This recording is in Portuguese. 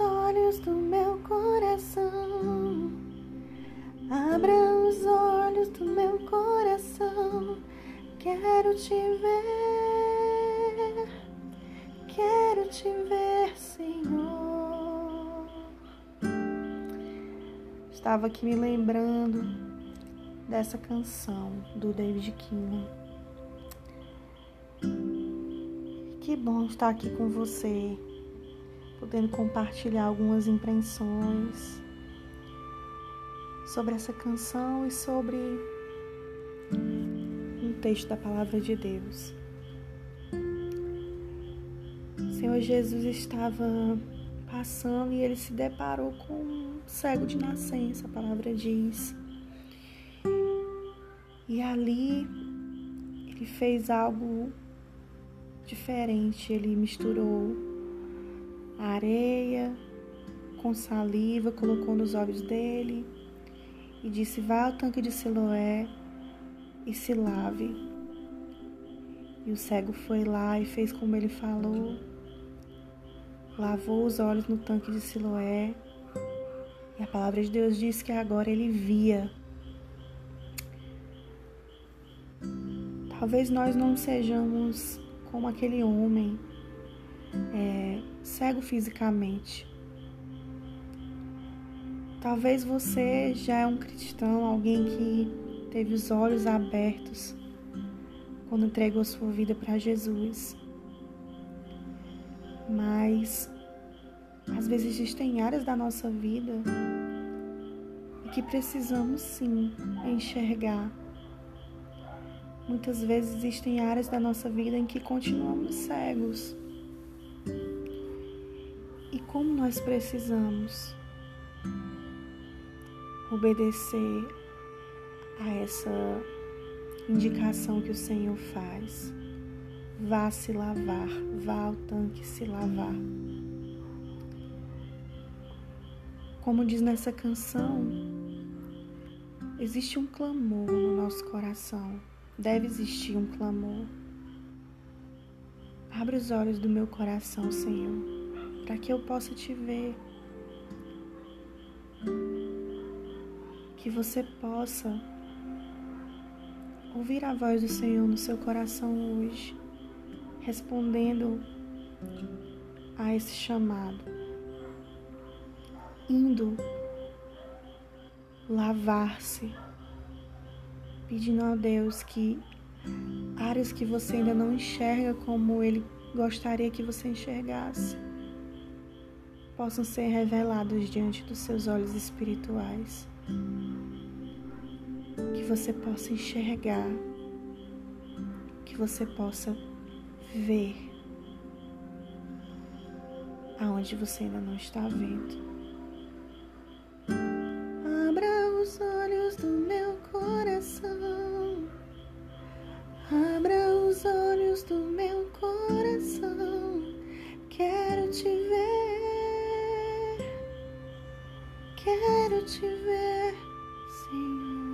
olhos do meu coração. Abra os olhos do meu coração. Quero te ver. Quero te ver, Senhor. Estava aqui me lembrando dessa canção do David King. Que bom estar aqui com você podendo compartilhar algumas impressões sobre essa canção e sobre um texto da palavra de Deus. O Senhor Jesus estava passando e ele se deparou com um cego de nascença, a palavra diz. E ali ele fez algo diferente, ele misturou a areia com saliva, colocou nos olhos dele e disse: Vá ao tanque de Siloé e se lave. E o cego foi lá e fez como ele falou, lavou os olhos no tanque de Siloé. E a palavra de Deus diz que agora ele via. Talvez nós não sejamos como aquele homem é, cego fisicamente. Talvez você já é um cristão, alguém que teve os olhos abertos quando entregou sua vida para Jesus. Mas às vezes existem áreas da nossa vida que precisamos sim enxergar. Muitas vezes existem áreas da nossa vida em que continuamos cegos como nós precisamos obedecer a essa indicação que o Senhor faz. Vá se lavar, vá ao tanque se lavar. Como diz nessa canção, existe um clamor no nosso coração. Deve existir um clamor. Abre os olhos do meu coração, Senhor para que eu possa te ver. Que você possa ouvir a voz do Senhor no seu coração hoje, respondendo a esse chamado, indo lavar-se, pedindo a Deus que áreas que você ainda não enxerga como Ele gostaria que você enxergasse possam ser revelados diante dos seus olhos espirituais. Que você possa enxergar, que você possa ver aonde você ainda não está vendo. Quero te ver, Senhor.